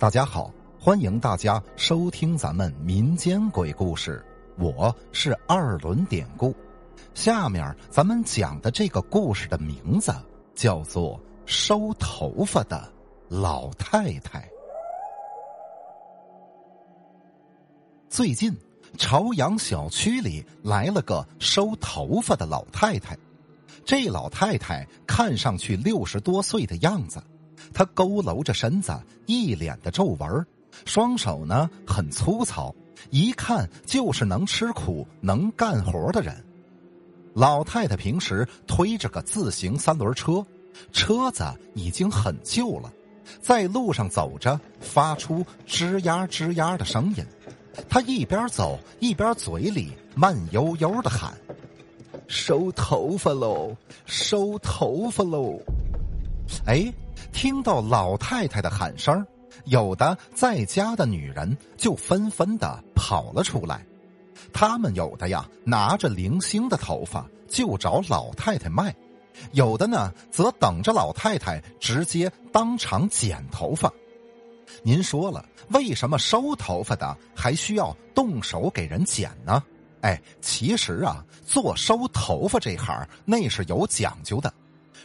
大家好，欢迎大家收听咱们民间鬼故事，我是二轮典故。下面咱们讲的这个故事的名字叫做《收头发的老太太》。最近，朝阳小区里来了个收头发的老太太。这老太太看上去六十多岁的样子，他佝偻着身子，一脸的皱纹，双手呢很粗糙，一看就是能吃苦、能干活的人。老太太平时推着个自行三轮车，车子已经很旧了，在路上走着发出吱呀吱呀的声音。她一边走一边嘴里慢悠悠的喊。收头发喽，收头发喽！哎，听到老太太的喊声，有的在家的女人就纷纷的跑了出来。他们有的呀，拿着零星的头发就找老太太卖；有的呢，则等着老太太直接当场剪头发。您说了，为什么收头发的还需要动手给人剪呢？哎，其实啊，做收头发这行那是有讲究的。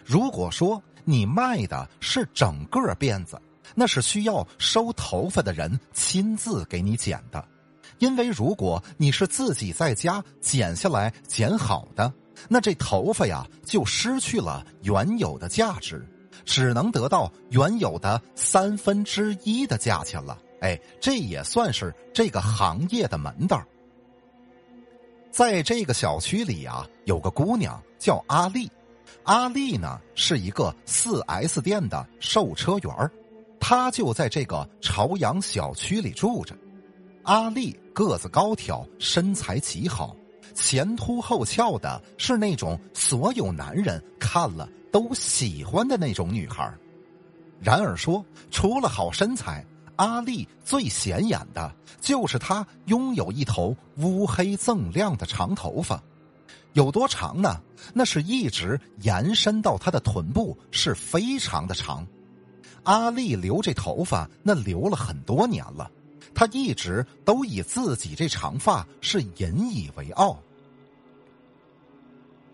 如果说你卖的是整个辫子，那是需要收头发的人亲自给你剪的。因为如果你是自己在家剪下来剪好的，那这头发呀就失去了原有的价值，只能得到原有的三分之一的价钱了。哎，这也算是这个行业的门道。在这个小区里啊，有个姑娘叫阿丽。阿丽呢是一个四 S 店的售车员儿她就在这个朝阳小区里住着。阿丽个子高挑，身材极好，前凸后翘的，是那种所有男人看了都喜欢的那种女孩。然而说，除了好身材。阿丽最显眼的就是她拥有一头乌黑锃亮的长头发，有多长呢？那是一直延伸到她的臀部，是非常的长。阿丽留这头发，那留了很多年了，她一直都以自己这长发是引以为傲。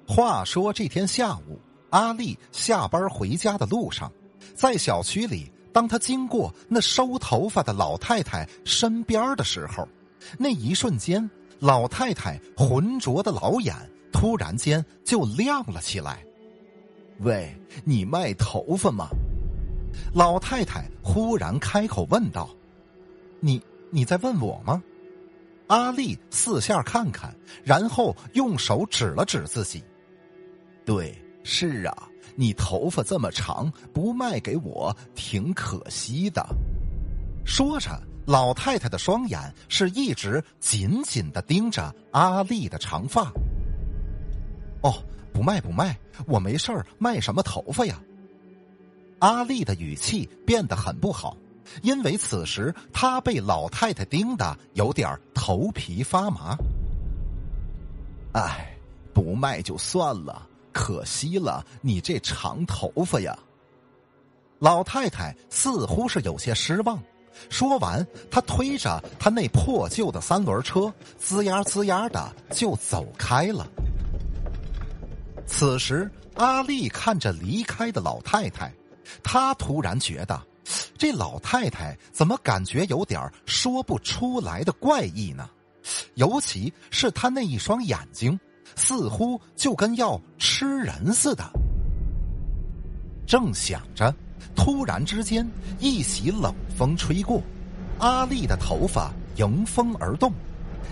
话说这天下午，阿丽下班回家的路上，在小区里。当她经过那收头发的老太太身边的时候，那一瞬间，老太太浑浊的老眼突然间就亮了起来。喂，你卖头发吗？老太太忽然开口问道：“你你在问我吗？”阿丽四下看看，然后用手指了指自己：“对，是啊。”你头发这么长，不卖给我挺可惜的。说着，老太太的双眼是一直紧紧的盯着阿丽的长发。哦，不卖不卖，我没事儿，卖什么头发呀？阿丽的语气变得很不好，因为此时她被老太太盯得有点头皮发麻。哎，不卖就算了。可惜了，你这长头发呀！老太太似乎是有些失望。说完，他推着他那破旧的三轮车，吱呀吱呀的就走开了。此时，阿丽看着离开的老太太，她突然觉得，这老太太怎么感觉有点说不出来的怪异呢？尤其是她那一双眼睛。似乎就跟要吃人似的。正想着，突然之间，一袭冷风吹过，阿丽的头发迎风而动，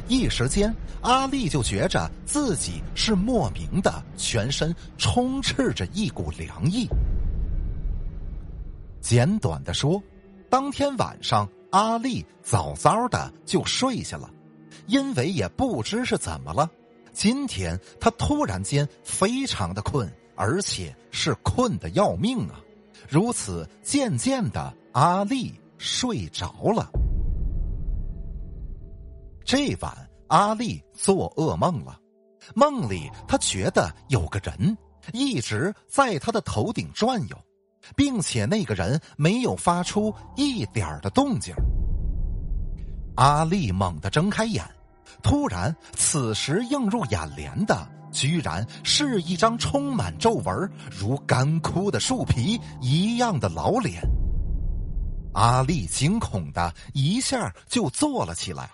一时间，阿丽就觉着自己是莫名的全身充斥着一股凉意。简短的说，当天晚上，阿丽早早的就睡下了，因为也不知是怎么了。今天她突然间非常的困，而且是困的要命啊！如此渐渐的，阿丽睡着了。这晚，阿丽做噩梦了，梦里她觉得有个人一直在她的头顶转悠，并且那个人没有发出一点的动静。阿丽猛地睁开眼，突然，此时映入眼帘的居然是一张充满皱纹、如干枯的树皮一样的老脸。阿丽惊恐的一下就坐了起来，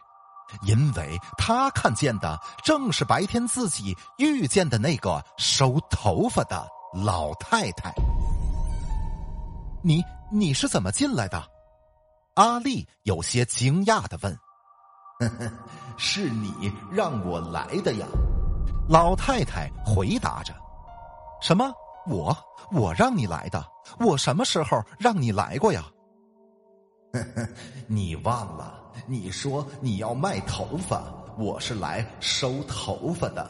因为她看见的正是白天自己遇见的那个收头发的老太太。你你是怎么进来的？阿丽有些惊讶的问。“是你让我来的呀。”老太太回答着。“什么？我我让你来的？我什么时候让你来过呀？” 你忘了？你说你要卖头发，我是来收头发的。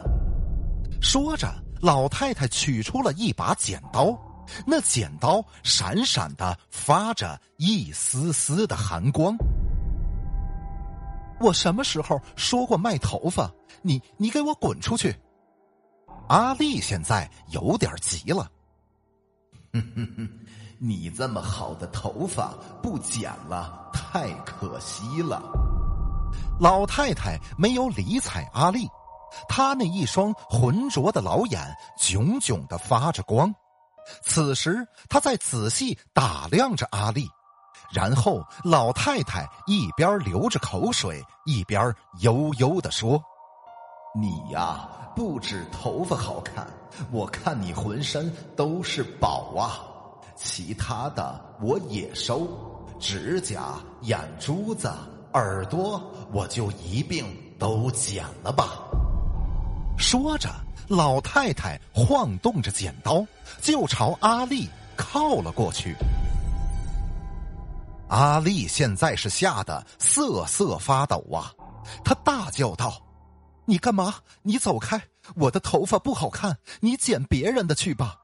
说着，老太太取出了一把剪刀，那剪刀闪闪的发着一丝丝的寒光。我什么时候说过卖头发？你你给我滚出去！阿丽现在有点急了。哼哼哼。你这么好的头发不剪了，太可惜了。老太太没有理睬阿丽，她那一双浑浊的老眼炯炯的发着光。此时，她在仔细打量着阿丽，然后老太太一边流着口水，一边悠悠的说：“你呀，不止头发好看，我看你浑身都是宝啊。”其他的我也收，指甲、眼珠子、耳朵，我就一并都剪了吧。说着，老太太晃动着剪刀，就朝阿丽靠了过去。阿丽现在是吓得瑟瑟发抖啊！她大叫道：“你干嘛？你走开！我的头发不好看，你剪别人的去吧。”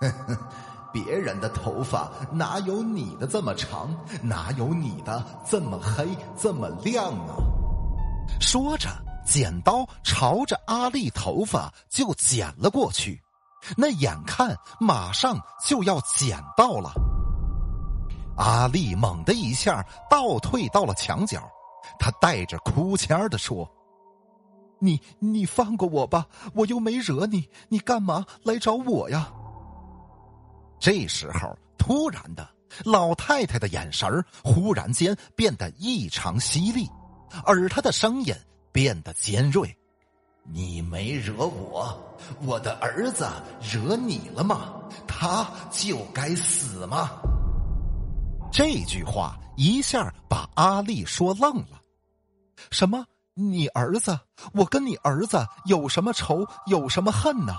呵呵。别人的头发哪有你的这么长？哪有你的这么黑、这么亮啊？说着，剪刀朝着阿丽头发就剪了过去。那眼看马上就要剪到了，阿丽猛的一下倒退到了墙角，她带着哭腔的说：“你你放过我吧，我又没惹你，你干嘛来找我呀？”这时候，突然的，老太太的眼神忽然间变得异常犀利，而她的声音变得尖锐：“你没惹我，我的儿子惹你了吗？他就该死吗？”这句话一下把阿丽说愣了。“什么？你儿子？我跟你儿子有什么仇？有什么恨呢？”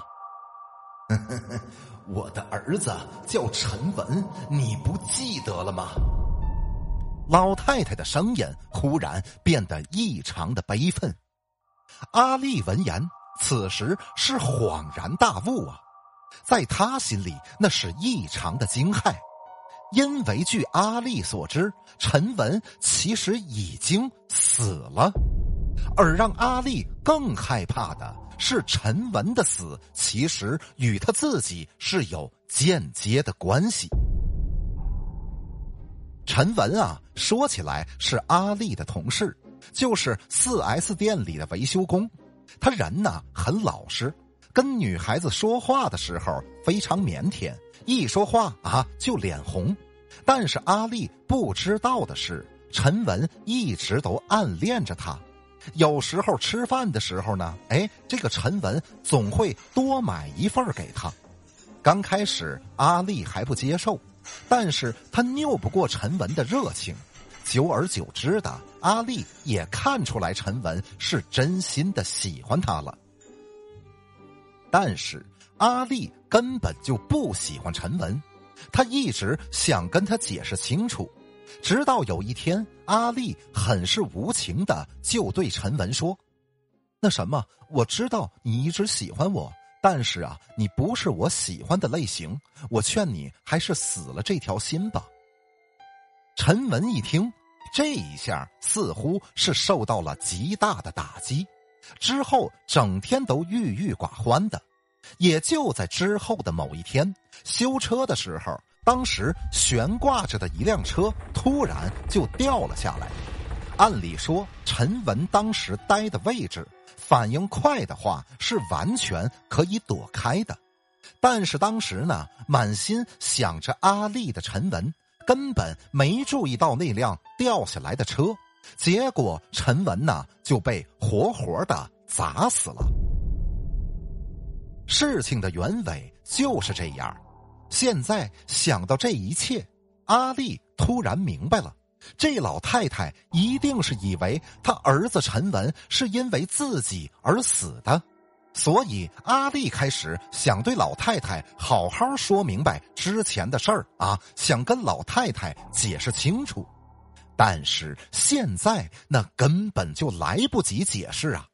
我的儿子叫陈文，你不记得了吗？老太太的声音忽然变得异常的悲愤。阿丽闻言，此时是恍然大悟啊，在她心里那是异常的惊骇，因为据阿丽所知，陈文其实已经死了，而让阿丽更害怕的。是陈文的死，其实与他自己是有间接的关系。陈文啊，说起来是阿丽的同事，就是四 S 店里的维修工。他人呢很老实，跟女孩子说话的时候非常腼腆，一说话啊就脸红。但是阿丽不知道的是，陈文一直都暗恋着他。有时候吃饭的时候呢，哎，这个陈文总会多买一份给他。刚开始阿丽还不接受，但是他拗不过陈文的热情，久而久之的，阿丽也看出来陈文是真心的喜欢他了。但是阿丽根本就不喜欢陈文，他一直想跟他解释清楚。直到有一天，阿丽很是无情的就对陈文说：“那什么，我知道你一直喜欢我，但是啊，你不是我喜欢的类型，我劝你还是死了这条心吧。”陈文一听，这一下似乎是受到了极大的打击，之后整天都郁郁寡欢的，也就在之后的某一天，修车的时候，当时悬挂着的一辆车突然就掉了下来。按理说，陈文当时待的位置，反应快的话是完全可以躲开的。但是当时呢，满心想着阿丽的陈文，根本没注意到那辆掉下来的车，结果陈文呢就被活活的砸死了。事情的原委就是这样。现在想到这一切，阿丽突然明白了，这老太太一定是以为她儿子陈文是因为自己而死的。所以，阿丽开始想对老太太好好说明白之前的事儿啊，想跟老太太解释清楚。但是现在那根本就来不及解释啊！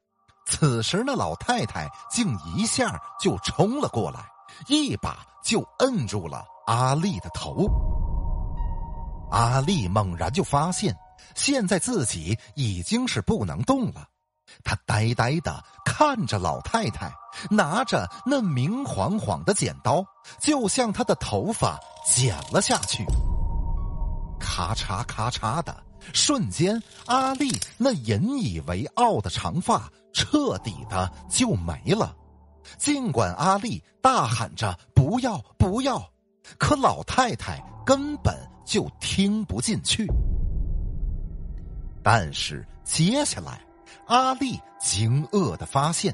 此时，那老太太竟一下就冲了过来，一把就摁住了阿丽的头。阿丽猛然就发现，现在自己已经是不能动了。她呆呆的看着老太太，拿着那明晃晃的剪刀，就向她的头发剪了下去。咔嚓咔嚓的，瞬间，阿丽那引以为傲的长发彻底的就没了。尽管阿丽大喊着“不要不要”，可老太太根本就听不进去。但是接下来。阿丽惊愕的发现，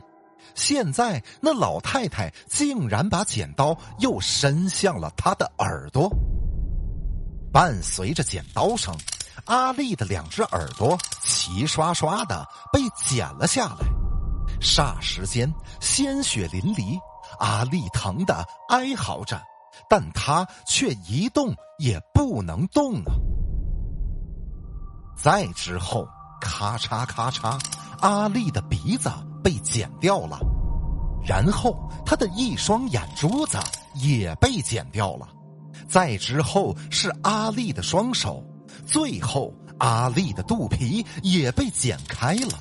现在那老太太竟然把剪刀又伸向了她的耳朵。伴随着剪刀声，阿丽的两只耳朵齐刷刷的被剪了下来，霎时间鲜血淋漓。阿丽疼的哀嚎着，但她却一动也不能动啊！再之后。咔嚓咔嚓，阿丽的鼻子被剪掉了，然后她的一双眼珠子也被剪掉了，再之后是阿丽的双手，最后阿丽的肚皮也被剪开了，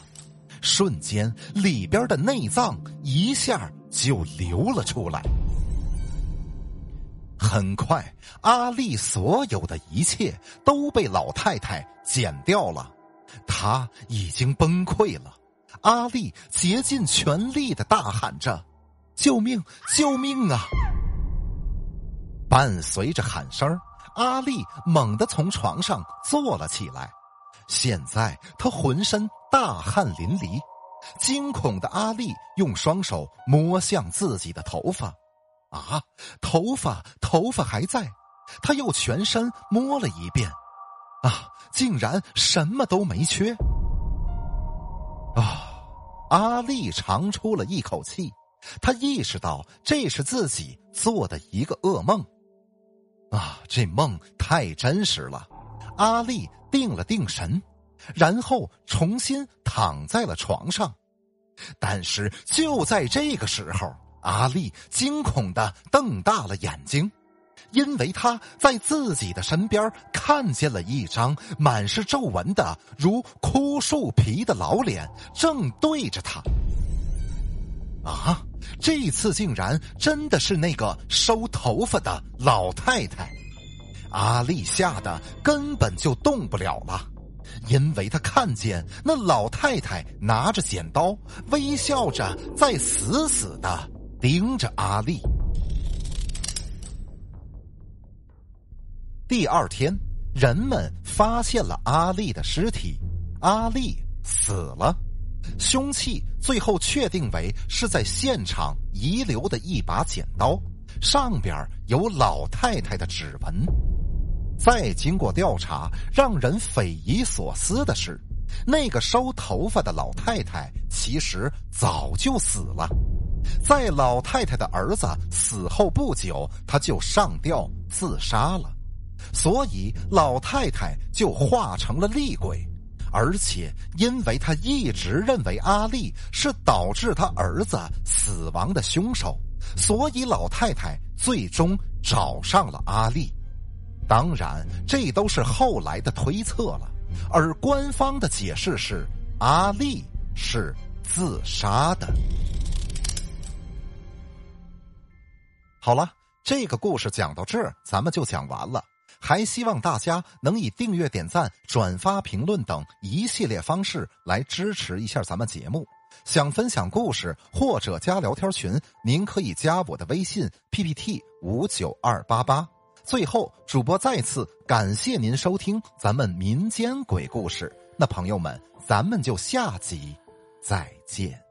瞬间里边的内脏一下就流了出来。很快，阿丽所有的一切都被老太太剪掉了。她已经崩溃了，阿丽竭尽全力的大喊着：“救命！救命啊！”伴随着喊声，阿丽猛地从床上坐了起来。现在他浑身大汗淋漓，惊恐的阿丽用双手摸向自己的头发，啊，头发，头发还在。他又全身摸了一遍。啊！竟然什么都没缺！啊！阿丽长出了一口气，他意识到这是自己做的一个噩梦。啊！这梦太真实了。阿丽定了定神，然后重新躺在了床上。但是就在这个时候，阿丽惊恐的瞪大了眼睛。因为她在自己的身边看见了一张满是皱纹的如枯树皮的老脸，正对着他。啊！这次竟然真的是那个收头发的老太太！阿丽吓得根本就动不了了，因为他看见那老太太拿着剪刀，微笑着在死死的盯着阿丽。第二天，人们发现了阿丽的尸体，阿丽死了，凶器最后确定为是在现场遗留的一把剪刀，上边有老太太的指纹。再经过调查，让人匪夷所思的是，那个收头发的老太太其实早就死了，在老太太的儿子死后不久，他就上吊自杀了。所以老太太就化成了厉鬼，而且因为她一直认为阿丽是导致她儿子死亡的凶手，所以老太太最终找上了阿丽。当然，这都是后来的推测了，而官方的解释是阿丽是自杀的。好了，这个故事讲到这儿，咱们就讲完了。还希望大家能以订阅、点赞、转发、评论等一系列方式来支持一下咱们节目。想分享故事或者加聊天群，您可以加我的微信 PPT 五九二八八。最后，主播再次感谢您收听咱们民间鬼故事。那朋友们，咱们就下集再见。